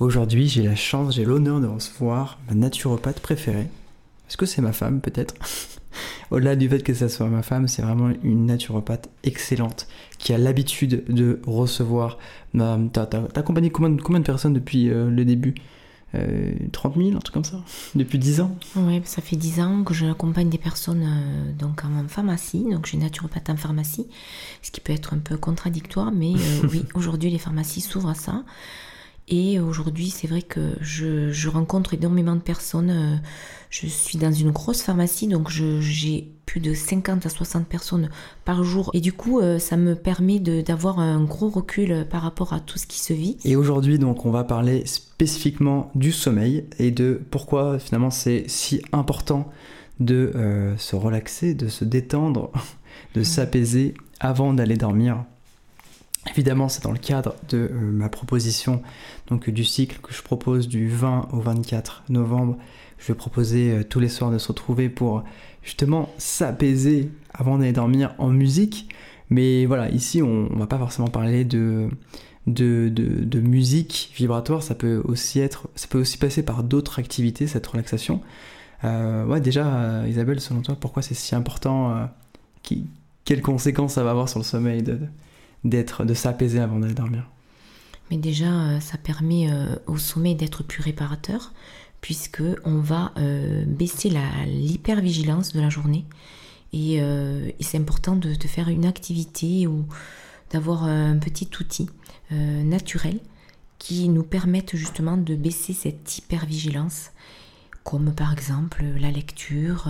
Aujourd'hui, j'ai la chance, j'ai l'honneur de recevoir ma naturopathe préférée. Est-ce que c'est ma femme peut-être? Au-delà du fait que ça soit ma femme, c'est vraiment une naturopathe excellente qui a l'habitude de recevoir. T'as accompagné combien, combien, de personnes depuis euh, le début? 30 euh, 000, un truc comme ça? Depuis 10 ans? Oui, ça fait 10 ans que j'accompagne des personnes euh, donc en pharmacie. Donc, je suis naturopathe en pharmacie, ce qui peut être un peu contradictoire, mais oui, aujourd'hui, les pharmacies s'ouvrent à ça. Et aujourd'hui, c'est vrai que je, rencontre énormément de personnes. Euh, je suis dans une grosse pharmacie, donc j'ai plus de 50 à 60 personnes par jour. Et du coup, euh, ça me permet d'avoir un gros recul par rapport à tout ce qui se vit. Et aujourd'hui, donc, on va parler spécifiquement du sommeil et de pourquoi finalement c'est si important de euh, se relaxer, de se détendre, de s'apaiser avant d'aller dormir. Évidemment, c'est dans le cadre de euh, ma proposition donc du cycle que je propose du 20 au 24 novembre. Je vais proposer euh, tous les soirs de se retrouver pour justement s'apaiser avant d'aller dormir en musique. Mais voilà, ici, on, ne va pas forcément parler de, musique vibratoire. Ça peut aussi être, ça peut aussi passer par d'autres activités, cette relaxation. Euh, ouais, déjà, Isabelle, selon toi, pourquoi c'est si important qui, Quelles conséquences ça va avoir sur le sommeil d'être, de s'apaiser avant d'aller dormir. Mais déjà, euh, ça permet euh, au sommeil d'être plus réparateur, puisque on va euh, baisser l'hypervigilance de la journée. Et, c'est important de, faire une activité ou d'avoir un petit outil naturel qui nous permette justement de baisser cette hypervigilance, comme par exemple la lecture,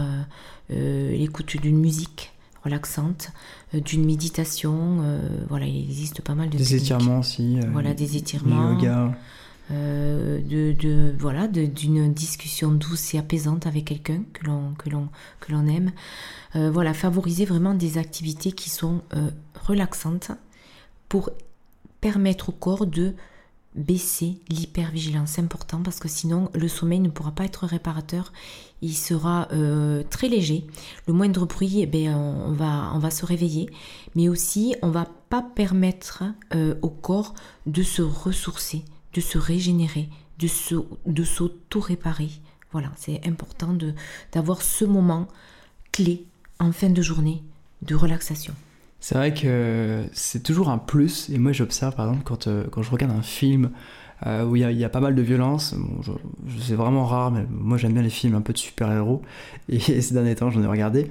l'écoute d'une musique relaxante, euh, d'une méditation. Euh, voilà, il existe pas mal de des étirements aussi. Euh, voilà, des étirements. Du yoga. de, de, voilà d'une discussion douce et apaisante avec quelqu'un que l'on que l'on que l'on aime voilà favoriser vraiment des activités qui sont relaxantes pour permettre au corps de baisser l'hypervigilance. C'est important parce que sinon le sommeil ne pourra pas être réparateur. Il sera euh, très léger. Le moindre bruit, eh bien, on, va, on va se réveiller. Mais aussi, on va pas permettre euh, au corps de se ressourcer, de se régénérer, de, de s'auto-réparer. Voilà, c'est important d'avoir ce moment clé en fin de journée de relaxation. C'est vrai que c'est toujours un plus, et moi j'observe par exemple quand, euh, quand je regarde un film euh, où il y, a pas mal de violence, c'est vraiment rare, mais moi j'aime bien les films un peu de super-héros, et ces derniers temps j'en ai regardé,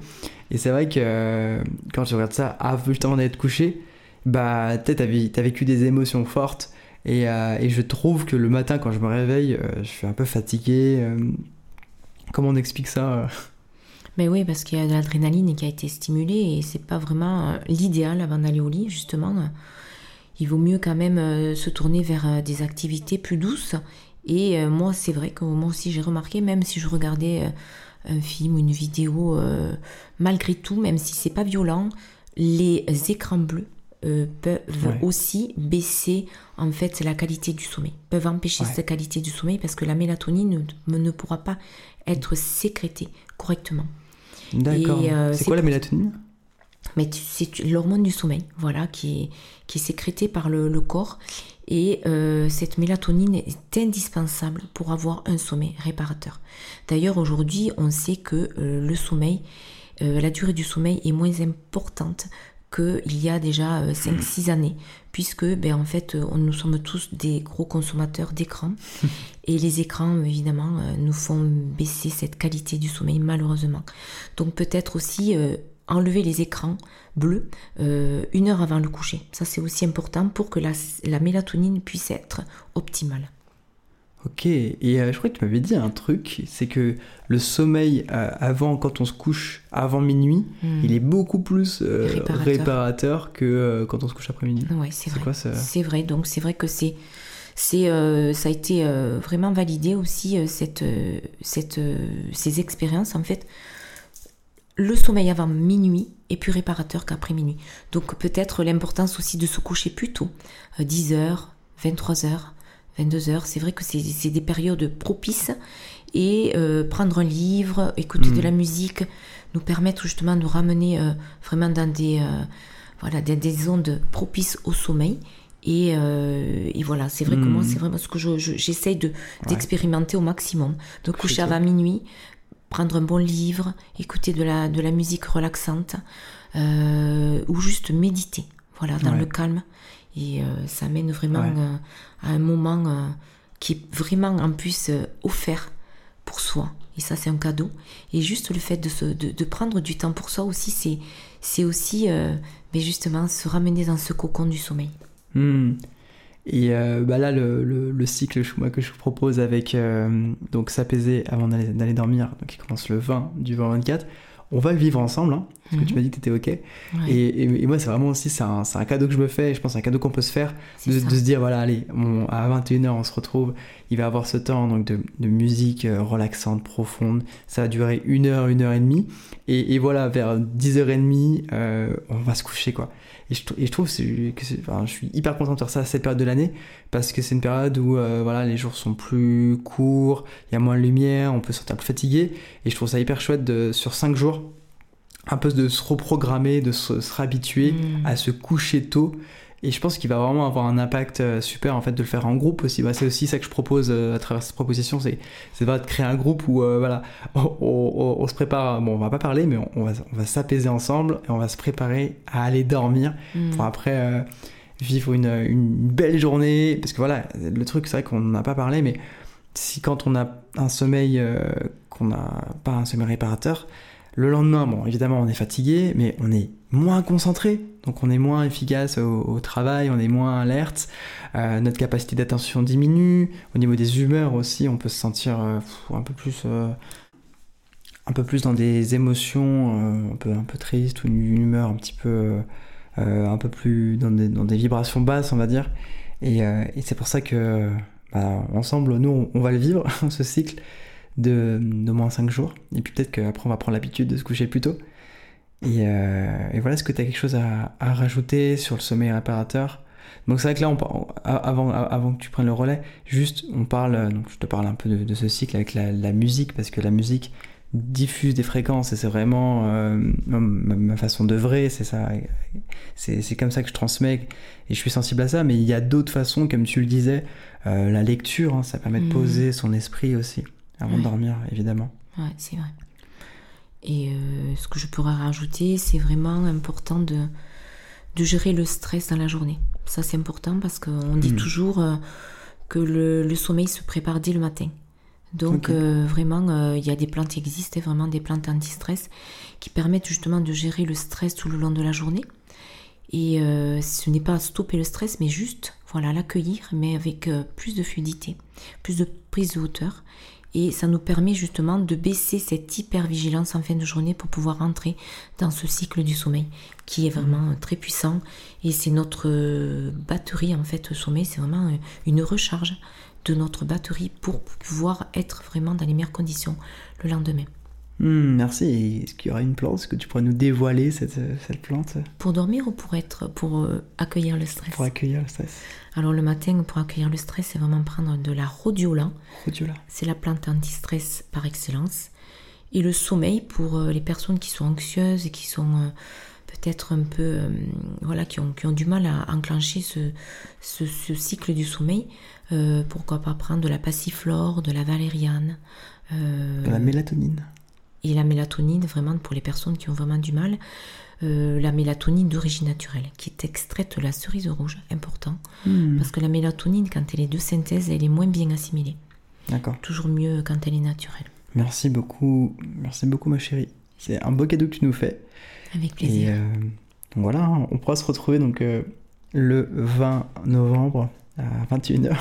et c'est vrai que euh, quand tu regardes ça avant d'aller te coucher, bah t'as vécu des émotions fortes, et, et, je trouve que le matin quand je me réveille, je suis un peu fatigué. comment on explique ça mais oui, parce qu'il y a de l'adrénaline qui a été stimulée et c'est pas vraiment euh, l'idéal avant d'aller au lit, justement. Il vaut mieux quand même euh, se tourner vers euh, des activités plus douces. Et moi, c'est vrai que moi aussi j'ai remarqué, même si je regardais un film ou une vidéo, malgré tout, même si c'est pas violent, les écrans bleus peuvent aussi baisser en fait la qualité du sommeil, peuvent empêcher cette qualité du sommeil parce que la mélatonine ne pourra pas être sécrétée correctement. D'accord. Euh, c'est quoi la mélatonine? Mais c'est l'hormone du sommeil, voilà, qui est, qui est sécrétée par le, corps. Et euh, cette mélatonine est indispensable pour avoir un sommeil réparateur. D'ailleurs, aujourd'hui, on sait que euh, le sommeil, la durée du sommeil est moins importante qu'il y a déjà 5-6 années, puisque ben, en fait, nous sommes tous des gros consommateurs d'écrans. et les écrans, évidemment, euh, nous font baisser cette qualité du sommeil, malheureusement. Donc peut-être aussi euh, enlever les écrans bleus euh, une heure avant le coucher. Ça, c'est aussi important pour que la, la mélatonine puisse être optimale. Ok, et je crois que tu m'avais dit un truc, c'est que le sommeil avant, quand on se couche avant minuit, hmm. il est beaucoup plus réparateur. que quand on se couche après minuit. Oui, c'est vrai. C'est vrai, donc c'est vrai que c'est c'est euh, ça a été euh, vraiment validé aussi euh, cette, cette, ces expériences en fait. Le sommeil avant minuit est plus réparateur qu'après minuit. Donc peut-être l'importance aussi de se coucher plus tôt 10h 23h 22h c'est vrai que c'est des périodes propices et prendre un livre écouter de mmh. la musique nous permettre justement de ramener vraiment dans des voilà des, des ondes propices au sommeil Et, et voilà, c'est vrai que moi, c'est vraiment ce que j'essaye de, d'expérimenter au maximum. De coucher avant minuit, prendre un bon livre, écouter de la, de la musique relaxante, ou juste méditer, voilà, dans le calme. Et ça mène vraiment à un moment qui est vraiment en plus offert pour soi. Et ça, c'est un cadeau. Et juste le fait de, se, de, prendre du temps pour soi aussi, c'est, c'est aussi euh, mais justement se ramener dans ce cocon du sommeil. Hmm. Et euh, bah là, le, le, cycle moi, que je vous propose avec euh, donc s'apaiser avant d'aller, dormir, donc qui commence le 20 du 20 24, on va le vivre ensemble, hein, parce que tu mhm. m'as dit que tu étais OK. Et, moi, c'est vraiment aussi, c'est un, un, cadeau que je me fais, je pense un cadeau qu'on peut se faire, de, se dire, voilà, allez, à 21h, on se retrouve, il va avoir ce temps donc, de, de, musique euh, relaxante, profonde, ça va durer une heure, une heure et demie, et, et voilà, vers 10h30, euh, on va se coucher, quoi. Et je, et je trouve que enfin, je suis hyper content de faire ça à cette période de l'année parce que c'est une période où euh, voilà, les jours sont plus courts, il y a moins de lumière, on peut se sentir plus fatigué. Et je trouve ça hyper chouette de, sur 5 jours, un peu de se reprogrammer, de se, se réhabituer mmh. à se coucher tôt et je pense qu'il va vraiment avoir un impact euh, super en fait de le faire en groupe aussi. Bah, c'est aussi ça que je propose euh, à travers cette proposition, c'est c'est de créer un groupe où euh, voilà, on, se prépare. Bon, on va pas parler, mais on, va on va s'apaiser ensemble et on va se préparer à aller dormir mm. pour après vivre une, une, belle journée. Parce que voilà, le truc c'est vrai qu'on n'a pas parlé, mais si quand on a un sommeil qu'on n'a pas un sommeil réparateur, le lendemain, bon, évidemment, on est fatigué, mais on est moins concentré, donc on est moins efficace au, travail, on est moins alerte, euh, notre capacité d'attention diminue, au niveau des humeurs aussi, on peut se sentir euh, un peu plus... Euh, un peu plus dans des émotions un peu un tristes ou une humeur un petit peu un peu plus dans des, vibrations basses on va dire. Et, et c'est pour ça que bah, ensemble nous on va le vivre ce cycle de, moins 5 jours. Et puis peut-être qu'après on va prendre l'habitude de se coucher plus tôt. Et, euh, voilà, est-ce que tu as quelque chose à, rajouter sur le sommeil réparateur? Donc c'est vrai que là, on, avant, avant que tu prennes le relais, juste on parle, donc je te parle un peu de, ce cycle avec la, musique, parce que la musique diffuse des fréquences et c'est vraiment euh, ma, façon de vrai, c'est ça, c'est comme ça que je transmets et je suis sensible à ça, mais il y a d'autres façons, comme tu le disais, euh, la lecture, hein, ça permet de mmh. poser son esprit aussi avant de dormir, évidemment. Ouais, c'est vrai. Et euh, ce que je pourrais rajouter, c'est vraiment important de, de gérer le stress dans la journée. Ça, c'est important parce qu'on dit hmm. toujours euh, que le, le, sommeil se prépare dès le matin. Donc, euh, vraiment, il y a des plantes qui existent, vraiment des plantes anti-stress, qui permettent justement de gérer le stress tout le long de la journée. Et ce n'est pas stopper le stress, mais juste, voilà, l'accueillir, mais avec plus de fluidité, plus de prise de hauteur et ça nous permet justement de baisser cette hypervigilance en fin de journée pour pouvoir entrer dans ce cycle du sommeil qui est vraiment mmh. très puissant. Et c'est notre euh, batterie en fait, le sommeil, c'est vraiment euh, une recharge de notre batterie pour pouvoir être vraiment dans les meilleures conditions le lendemain. Hmm, merci. Est-ce qu'il y aura une plante? Est-ce que tu pourrais nous dévoiler cette, cette plante? Pour dormir ou pour être pour euh, accueillir le stress? Pour accueillir le stress. Alors le matin, pour accueillir le stress, c'est vraiment prendre de la rhodiola. Rhodiola. C'est la plante anti-stress par excellence. Et le sommeil pour euh, les personnes qui sont anxieuses et qui sont euh, peut-être un peu voilà qui ont, qui ont, du mal à enclencher ce, ce, ce cycle du sommeil. pourquoi pas prendre de la passiflore, de la valériane. de la mélatonine et la mélatonine, vraiment pour les personnes qui ont vraiment du mal, euh, la mélatonine d'origine naturelle, qui est extraite de la cerise rouge, important, hmm. parce que la mélatonine, quand elle est de synthèse, elle est moins bien assimilée. D'accord. Toujours mieux quand elle est naturelle. Merci beaucoup, merci beaucoup ma chérie. C'est un beau cadeau que tu nous fais. Avec plaisir. Et euh, voilà, hein, on pourra se retrouver donc euh, le 20 novembre à 21h.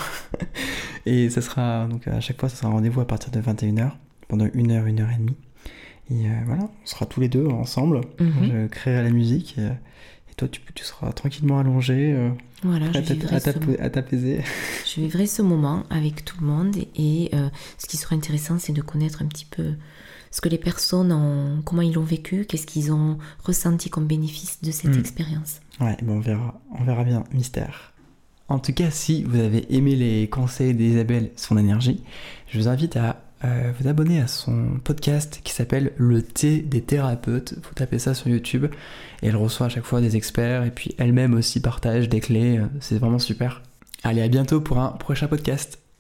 et ça sera donc à chaque fois, ça sera un rendez-vous à partir de 21h pendant une heure, une heure et demie. Et euh, voilà, on sera tous les deux ensemble. Mhm. Je créerai la musique. Et, toi, tu, tu, seras tranquillement allongé, euh, voilà, à t'apaiser. Je vivrai ce moment avec tout le monde. Et euh, ce qui serait intéressant, c'est de connaître un petit peu ce que les personnes ont, comment ils l'ont vécu, qu'est-ce qu'ils ont ressenti comme bénéfice de cette hmm. expérience. Ouais, on verra, on verra bien, mystère. En tout cas, si vous avez aimé les conseils d'Isabelle, son énergie, je vous invite à euh, vous abonner à son podcast qui s'appelle Le thé des thérapeutes. Vous tapez ça sur YouTube et elle reçoit à chaque fois des experts et puis elle-même aussi partage des clés. C'est vraiment super. Allez, à bientôt pour un prochain podcast.